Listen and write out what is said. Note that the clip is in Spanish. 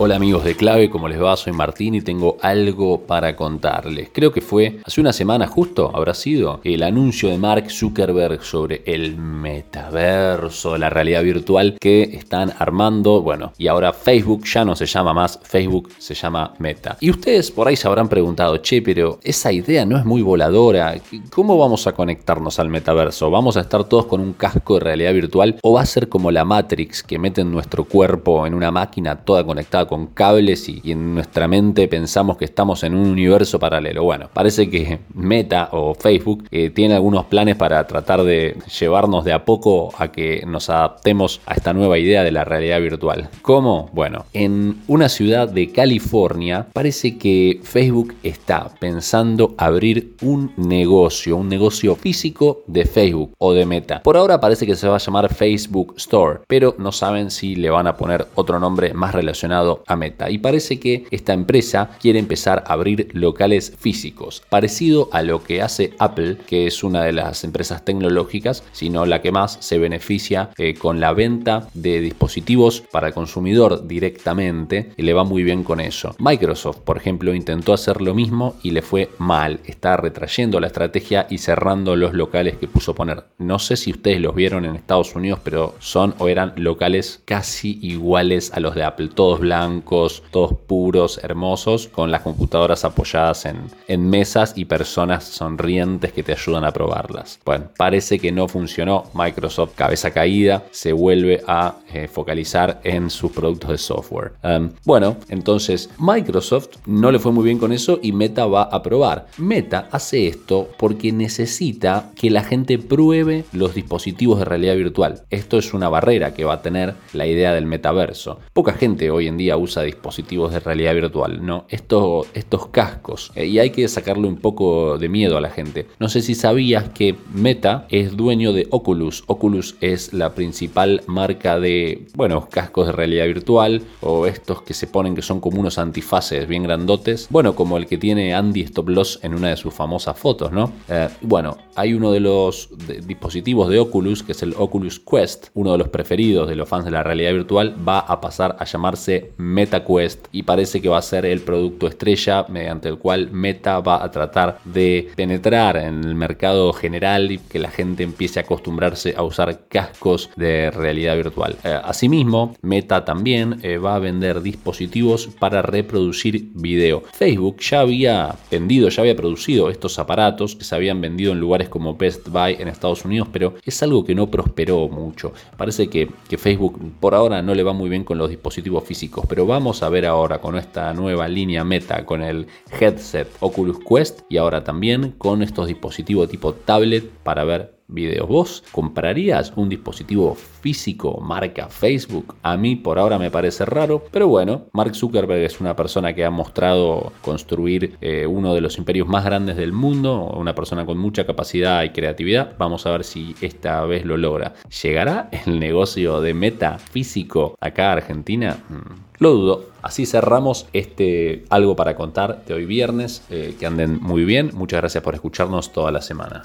Hola amigos de Clave, ¿cómo les va? Soy Martín y tengo algo para contarles. Creo que fue hace una semana justo, habrá sido, el anuncio de Mark Zuckerberg sobre el metaverso, la realidad virtual que están armando. Bueno, y ahora Facebook ya no se llama más Facebook, se llama Meta. Y ustedes por ahí se habrán preguntado, che, pero esa idea no es muy voladora. ¿Cómo vamos a conectarnos al metaverso? ¿Vamos a estar todos con un casco de realidad virtual o va a ser como la Matrix que meten nuestro cuerpo en una máquina toda conectada con cables y, en nuestra mente pensamos que estamos en un universo paralelo. Bueno, parece que Meta o Facebook eh, tiene algunos planes para tratar de llevarnos de a poco a que nos adaptemos a esta nueva idea de la realidad virtual. ¿Cómo? Bueno, en una ciudad de California parece que Facebook está pensando abrir un negocio, un negocio físico de Facebook o de Meta. Por ahora parece que se va a llamar Facebook Store, pero no saben si le van a poner otro nombre más relacionado a Meta. Y parece que esta empresa quiere empezar a abrir locales físicos, parecido a lo que hace Apple, que es una de las empresas tecnológicas, sino la que más se beneficia eh, con la venta de dispositivos para el consumidor directamente y le va muy bien con eso. Microsoft, por ejemplo, intentó hacer lo mismo y le fue mal. Está retrayendo la estrategia y cerrando los locales que puso poner. No sé si ustedes los vieron en Estados Unidos, pero son o eran locales casi iguales a los de Apple, todos blancos todos puros, hermosos, con las computadoras apoyadas en, mesas y personas sonrientes que te ayudan a probarlas. Bueno, parece que no funcionó. Microsoft, cabeza caída, se vuelve a eh, focalizar en sus productos de software. Um, bueno, entonces Microsoft no le fue muy bien con eso y Meta va a probar. Meta hace esto porque necesita que la gente pruebe los dispositivos de realidad virtual. Esto es una barrera que va a tener la idea del metaverso. Poca gente hoy en día usa dispositivos de realidad virtual, ¿no? Estos, cascos. Eh, y hay que sacarle un poco de miedo a la gente. No sé si sabías que Meta es dueño de Oculus. Oculus es la principal marca de, bueno, cascos de realidad virtual o estos que se ponen que son como unos antifaces bien grandotes. Bueno, como el que tiene Andy Stop Loss en una de sus famosas fotos, ¿no? Eh, bueno, hay uno de los dispositivos de Oculus, que es el Oculus Quest, uno de los preferidos de los fans de la realidad virtual, va a pasar a llamarse MetaQuest y parece que va a ser el producto estrella mediante el cual Meta va a tratar de penetrar en el mercado general y que la gente empiece a acostumbrarse a usar cascos de realidad virtual. Eh, asimismo, Meta también eh, va a vender dispositivos para reproducir video. Facebook ya había vendido, ya había producido estos aparatos que se habían vendido en lugares como Best Buy en Estados Unidos, pero es algo que no prosperó mucho. Parece que, que Facebook por ahora no le va muy bien con los dispositivos físicos, pero vamos a ver ahora con esta nueva línea Meta, con el headset Oculus Quest y ahora también con estos dispositivos tipo tablet para ver videos. ¿Vos comprarías un dispositivo físico marca Facebook? A mí por ahora me parece raro, pero bueno, Mark Zuckerberg es una persona que ha mostrado construir eh, uno de los imperios más grandes del mundo, una persona con mucha capacidad y creatividad. Vamos a ver si esta vez lo logra. ¿Llegará el negocio de meta físico acá a Argentina? Mm, lo dudo. Así cerramos este algo para contar de hoy viernes. Eh, que anden muy bien. Muchas gracias por escucharnos toda la semana.